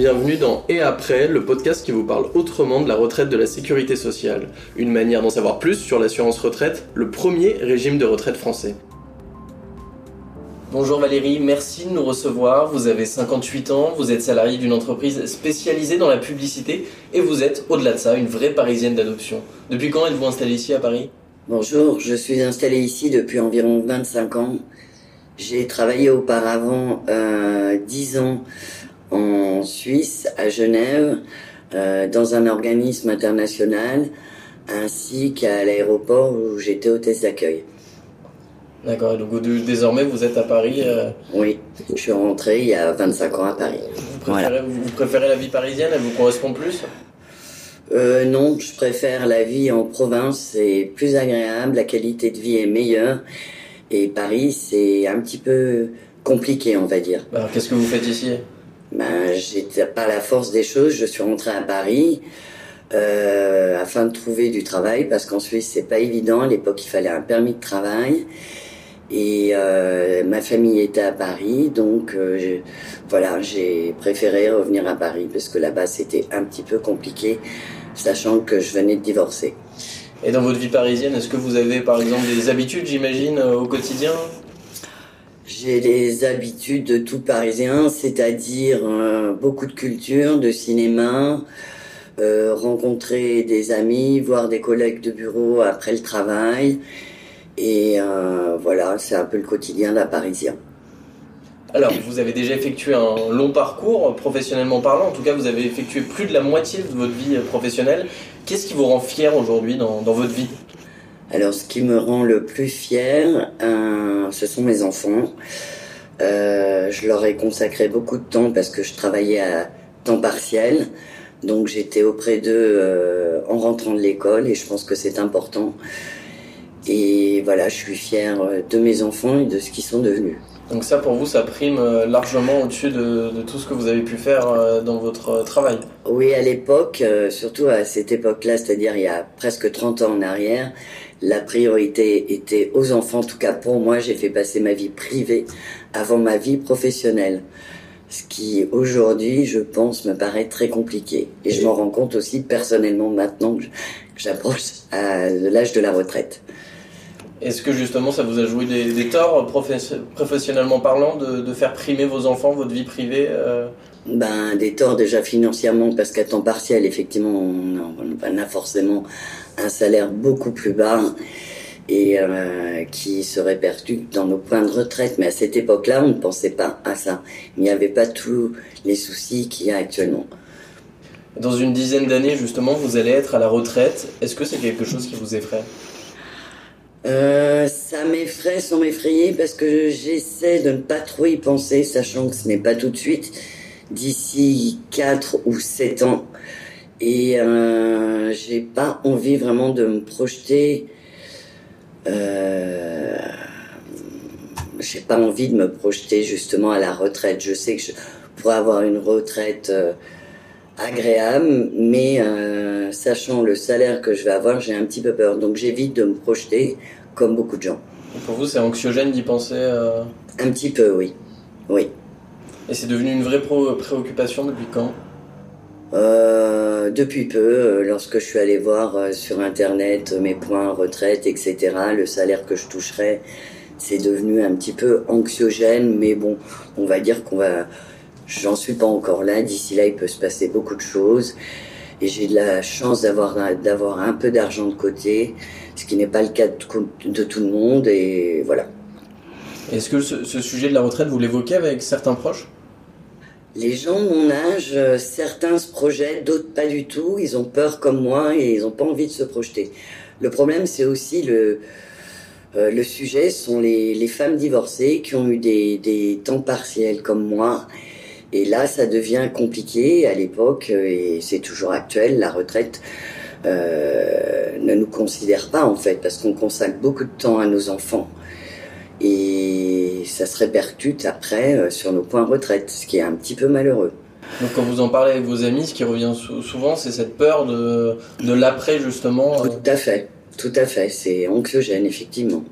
bienvenue dans Et après, le podcast qui vous parle autrement de la retraite de la sécurité sociale. Une manière d'en savoir plus sur l'assurance retraite, le premier régime de retraite français. Bonjour Valérie, merci de nous recevoir. Vous avez 58 ans, vous êtes salarié d'une entreprise spécialisée dans la publicité et vous êtes, au-delà de ça, une vraie parisienne d'adoption. Depuis quand êtes-vous installée ici à Paris? Bonjour, je suis installée ici depuis environ 25 ans. J'ai travaillé auparavant euh, 10 ans en Suisse, à Genève, euh, dans un organisme international, ainsi qu'à l'aéroport où j'étais hôtesse d'accueil. D'accord, donc désormais vous êtes à Paris euh, Oui, je suis rentrée il y a 25 ans à Paris. Vous préférez, vous préférez la vie parisienne Elle vous correspond plus? Euh, non, je préfère la vie en province, c'est plus agréable, la qualité de vie est meilleure. Et Paris, c'est un petit peu compliqué, on va dire. Alors qu'est-ce que vous faites ici? Ben, j'étais pas la force des choses. Je suis rentrée à Paris euh, afin de trouver du travail parce qu'en Suisse c'est pas évident. À l'époque, il fallait un permis de travail et euh, ma famille était à Paris, donc euh, voilà, j'ai préféré revenir à Paris parce que là-bas c'était un petit peu compliqué, sachant que je venais de divorcer. Et dans votre vie parisienne, est-ce que vous avez par exemple des habitudes, j'imagine, au quotidien? J'ai les habitudes de tout parisien, c'est-à-dire euh, beaucoup de culture, de cinéma, euh, rencontrer des amis, voir des collègues de bureau après le travail. Et euh, voilà, c'est un peu le quotidien d'un parisien. Alors, vous avez déjà effectué un long parcours professionnellement parlant. En tout cas, vous avez effectué plus de la moitié de votre vie professionnelle. Qu'est-ce qui vous rend fier aujourd'hui dans, dans votre vie? Alors, ce qui me rend le plus fier, euh, ce sont mes enfants. Euh, je leur ai consacré beaucoup de temps parce que je travaillais à temps partiel. Donc j'étais auprès d'eux euh, en rentrant de l'école et je pense que c'est important. Et voilà, je suis fier de mes enfants et de ce qu'ils sont devenus. Donc ça pour vous, ça prime largement au-dessus de, de, tout ce que vous avez pu faire dans votre travail Oui, à l'époque, surtout à cette époque-là, c'est-à-dire il y a presque 30 ans en arrière, la priorité était aux enfants. En tout cas, pour moi, j'ai fait passer ma vie privée avant ma vie professionnelle. Ce qui, aujourd'hui, je pense, me paraît très compliqué. Et je m'en rends compte aussi personnellement maintenant que j'approche à l'âge de la retraite. Est-ce que justement ça vous a joué des, torts professionnellement parlant de, faire primer vos enfants, votre vie privée euh Ben des torts déjà financièrement parce qu'à temps partiel effectivement on a forcément un salaire beaucoup plus bas et euh, qui se répercute dans nos points de retraite. Mais à cette époque-là, on ne pensait pas à ça. Il n'y avait pas tous les soucis qu'il y a actuellement. Dans une dizaine d'années, justement, vous allez être à la retraite. Est-ce que c'est quelque chose qui vous effraie? Euh, ça m'effraie sans m'effrayer parce que j'essaie de ne pas trop y penser, sachant que ce n'est pas tout de suite. D'ici 4 ou 7 ans, et euh, j'ai pas envie vraiment de me projeter. Euh, j'ai pas envie de me projeter justement à la retraite. Je sais que je pourrais avoir une retraite euh, agréable, mais euh, sachant le salaire que je vais avoir, j'ai un petit peu peur. Donc j'évite de me projeter comme beaucoup de gens. pour vous, c'est anxiogène d'y penser Un petit peu, oui. Oui. Et c'est devenu une vraie préoccupation depuis quand? Euh, depuis peu, euh, lorsque je suis allé voir euh, sur internet mes points retraite, etc., le salaire que je toucherais, c'est devenu un petit peu anxiogène, mais bon, on va dire qu'on va. J'en suis pas encore là. D'ici là, il peut se passer beaucoup de choses. Et j'ai de la chance d'avoir d'avoir un peu d'argent de côté, ce qui n'est pas le cas de, tout le monde. Et voilà. Est-ce que ce, ce sujet de la retraite, vous l'évoquez avec certains proches? Les gens de mon âge, euh, certains se projettent, d'autres pas du tout. Ils ont peur comme moi et ils n'ont pas envie de se projeter. Le problème, c'est aussi le, euh, le sujet sont les, les, femmes divorcées qui ont eu des, des, temps partiels comme moi. Et là, ça devient compliqué à l'époque, euh, et c'est toujours actuel, la retraite euh, ne nous considère pas en fait, parce qu'on consacre beaucoup de temps à nos enfants et ça se répercute après euh, sur nos points retraite, ce qui est un petit peu malheureux. Donc quand vous en parlez avec vos amis, ce qui revient souvent, c'est cette peur de, de l'après justement. Euh. Tout à fait, tout à fait, c'est anxiogène effectivement.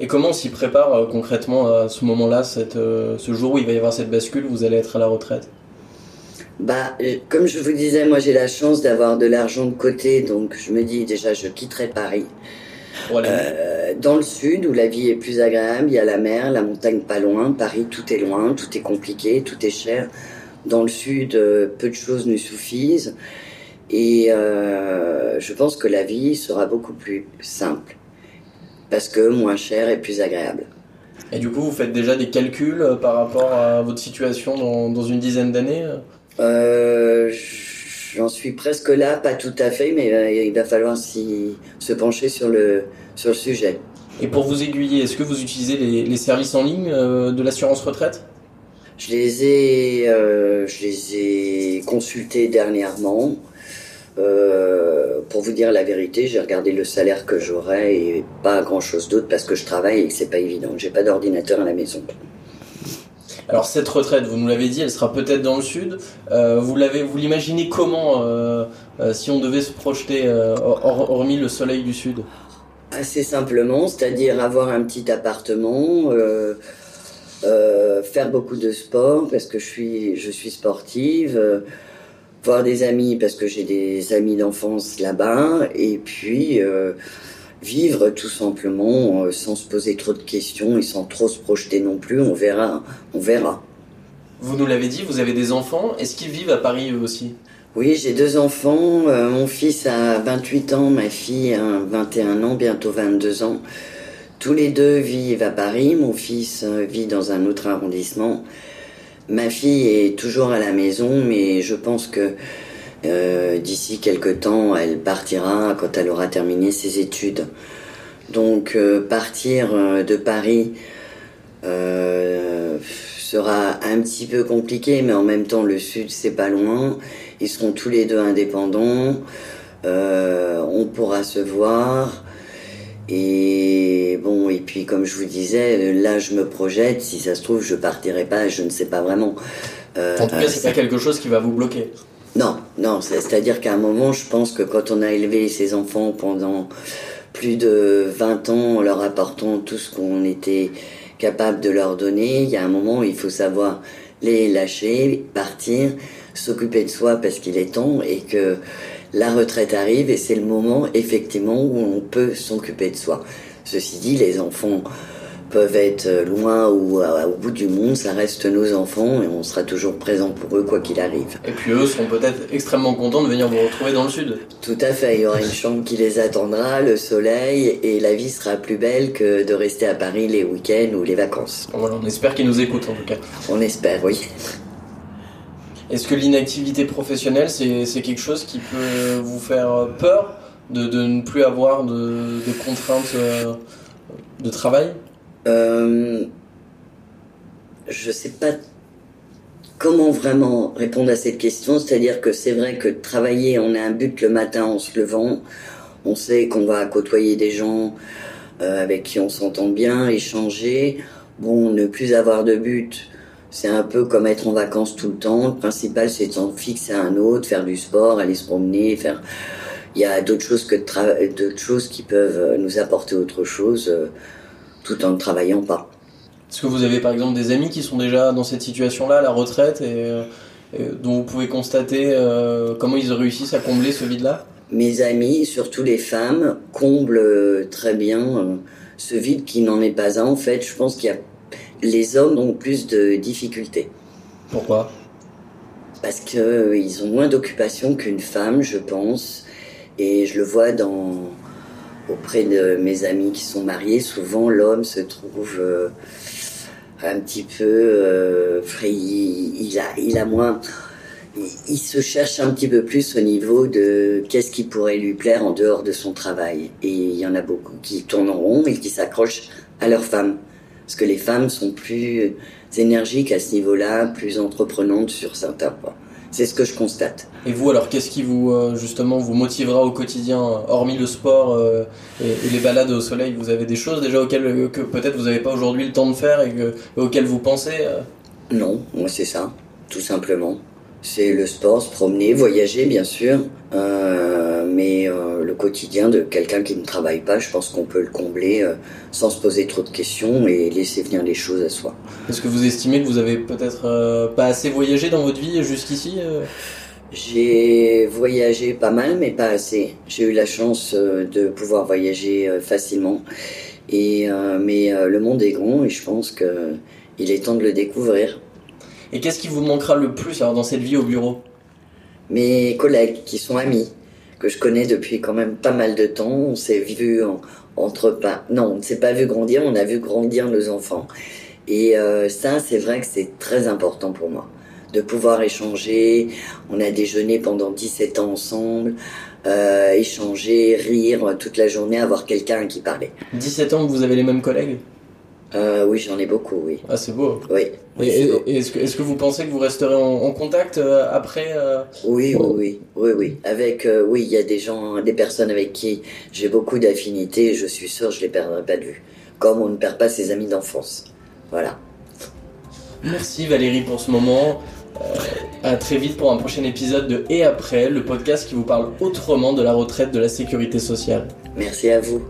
Et comment on s'y prépare euh, concrètement à ce moment-là, ce jour où il va y avoir cette bascule, vous allez être à la retraite? Bah, comme je vous disais, moi j'ai la chance d'avoir de l'argent de côté, donc je me dis déjà je quitterai Paris. Euh, dans le sud, où la vie est plus agréable, il y a la mer, la montagne pas loin. Paris, tout est loin, tout est compliqué, tout est cher. Dans le sud, euh, peu de choses nous suffisent. Et euh, je pense que la vie sera beaucoup plus simple. Parce que moins cher et plus agréable. Et du coup, vous faites déjà des calculs par rapport à votre situation dans, dans une dizaine d'années? Euh, J'en suis presque là, pas tout à fait, mais euh, il va falloir se pencher sur le, sur le sujet. Et pour vous aiguiller, est-ce que vous utilisez les, les services en ligne euh, de l'assurance retraite? Je les, ai, euh, je les ai consultés dernièrement. Euh, pour vous dire la vérité, j'ai regardé le salaire que j'aurais et pas grand chose d'autre parce que je travaille et que c'est pas évident. J'ai pas d'ordinateur à la maison. Alors cette retraite, vous nous l'avez dit, elle sera peut-être dans le sud. Euh, vous l'avez, vous l'imaginez comment euh, euh, si on devait se projeter hormis le soleil du sud? Assez simplement, c'est-à-dire avoir un petit appartement, faire beaucoup de sport parce que je suis, je suis sportive, voir des amis parce que j'ai des amis d'enfance là-bas, et puis vivre tout simplement euh, sans se poser trop de questions et sans trop se projeter non plus. On verra, on verra. Vous nous l'avez dit, vous avez des enfants. Est-ce qu'ils vivent à Paris eux aussi? Oui, j'ai deux enfants. Euh, mon fils a 28 ans, ma fille a 21 ans, bientôt 22 ans. Tous les deux vivent à Paris. Mon fils euh, vit dans un autre arrondissement. Ma fille est toujours à la maison, mais je pense que euh, d'ici quelques temps, elle partira quand elle aura terminé ses études. Donc euh, partir euh, de Paris sera un petit peu compliqué, mais en même temps le sud c'est pas loin. Ils seront tous les deux indépendants. on pourra se voir. Et bon, et puis comme je vous disais, là je me projette. Si ça se trouve, je partirai pas. Je ne sais pas vraiment. en tout cas, c'est pas quelque chose qui va vous bloquer. Non, non, c'est-à-dire qu'à un moment, je pense que quand on a élevé ses enfants pendant plus de 20 ans en leur apportant tout ce qu'on était capable de leur donner, il y a un moment où il faut savoir les lâcher, partir, s'occuper de soi parce qu'il est temps et que la retraite arrive et c'est le moment effectivement où on peut s'occuper de soi. Ceci dit, les enfants peuvent être loin ou au bout du monde, ça reste nos enfants et on sera toujours présent pour eux quoi qu'il arrive. Et puis eux seront peut-être extrêmement contents de venir vous retrouver dans le sud. Tout à fait, il y aura une chambre qui les attendra, le soleil et la vie sera plus belle que de rester à Paris les week-ends ou les vacances. Voilà, on espère qu'ils nous écoutent en tout cas. On espère, oui. Est-ce que l'inactivité professionnelle, c'est quelque chose qui peut vous faire peur de, de ne plus avoir de, de contraintes euh, de travail? Euh, je sais pas comment vraiment répondre à cette question. C'est-à-dire que c'est vrai que travailler, on a un but le matin en se levant. On sait qu'on va côtoyer des gens euh, avec qui on s'entend bien, échanger. Bon, ne plus avoir de but, c'est un peu comme être en vacances tout le temps. Le principal, c'est de s'en fixer à un autre, faire du sport, aller se promener, faire. Il y a d'autres choses que d'autres choses qui peuvent nous apporter autre chose. Euh, tout en ne travaillant pas. Est-ce que vous avez par exemple des amis qui sont déjà dans cette situation-là, la retraite, et, dont vous pouvez constater euh, comment ils réussissent à combler ce vide-là? Mes amis, surtout les femmes, comblent euh, très bien euh, ce vide qui n'en est pas un. En fait, je pense qu'il y a les hommes ont plus de difficultés. Pourquoi? Parce qu'ils ont moins d'occupation qu'une femme, je pense. Et je le vois dans, auprès de mes amis qui sont mariés, souvent l'homme se trouve euh, un petit peu euh, il, a, moins. Il, se cherche un petit peu plus au niveau de qu'est-ce qui pourrait lui plaire en dehors de son travail. Et il y en a beaucoup qui tournent en rond et qui s'accrochent à leur femme. Parce que les femmes sont plus énergiques à ce niveau-là, plus entreprenantes sur certains points. C'est ce que je constate. Et vous, alors, qu'est-ce qui vous, euh, justement, vous motivera au quotidien, hormis le sport euh, et, les balades au soleil? Vous avez des choses déjà auxquelles euh, que peut-être vous n'avez pas aujourd'hui le temps de faire et, auxquelles vous pensez Non, moi c'est ça, tout simplement. C'est le sport, se promener, voyager bien sûr, euh, mais euh, le quotidien de quelqu'un qui ne travaille pas, je pense qu'on peut le combler euh, sans se poser trop de questions et laisser venir les choses à soi. Est-ce que vous estimez que vous avez peut-être euh, pas assez voyagé dans votre vie jusqu'ici euh? J'ai voyagé pas mal, mais pas assez. J'ai eu la chance euh, de pouvoir voyager euh, facilement, et euh, mais euh, le monde est grand et je pense que il est temps de le découvrir. Et qu'est-ce qui vous manquera le plus alors dans cette vie au bureau? Mes collègues qui sont amis, que je connais depuis quand même pas mal de temps. On s'est vu en- entre pas. Non, on ne s'est pas vu grandir, on a vu grandir nos enfants. Et euh, ça, c'est vrai que c'est très important pour moi. De pouvoir échanger. On a déjeuné pendant 17 ans ensemble, euh, échanger, rire toute la journée, avoir quelqu'un qui parler. 17 ans vous avez les mêmes collègues? Euh, oui, j'en ai beaucoup, oui. Ah c'est beau. Oui, oui, et- et est-ce que, vous pensez que vous resterez en, en contact euh, après euh, Oui, oui, oui, oui, oui. Avec, oui, il y a des gens, des personnes avec qui j'ai beaucoup d'affinités et je suis sûr que je les perdrai pas de vue. Comme on ne perd pas ses amis d'enfance. Voilà. Merci Valérie pour ce moment. À très vite pour un prochain épisode de Et après, le podcast qui vous parle autrement de la retraite de la sécurité sociale. Merci à vous.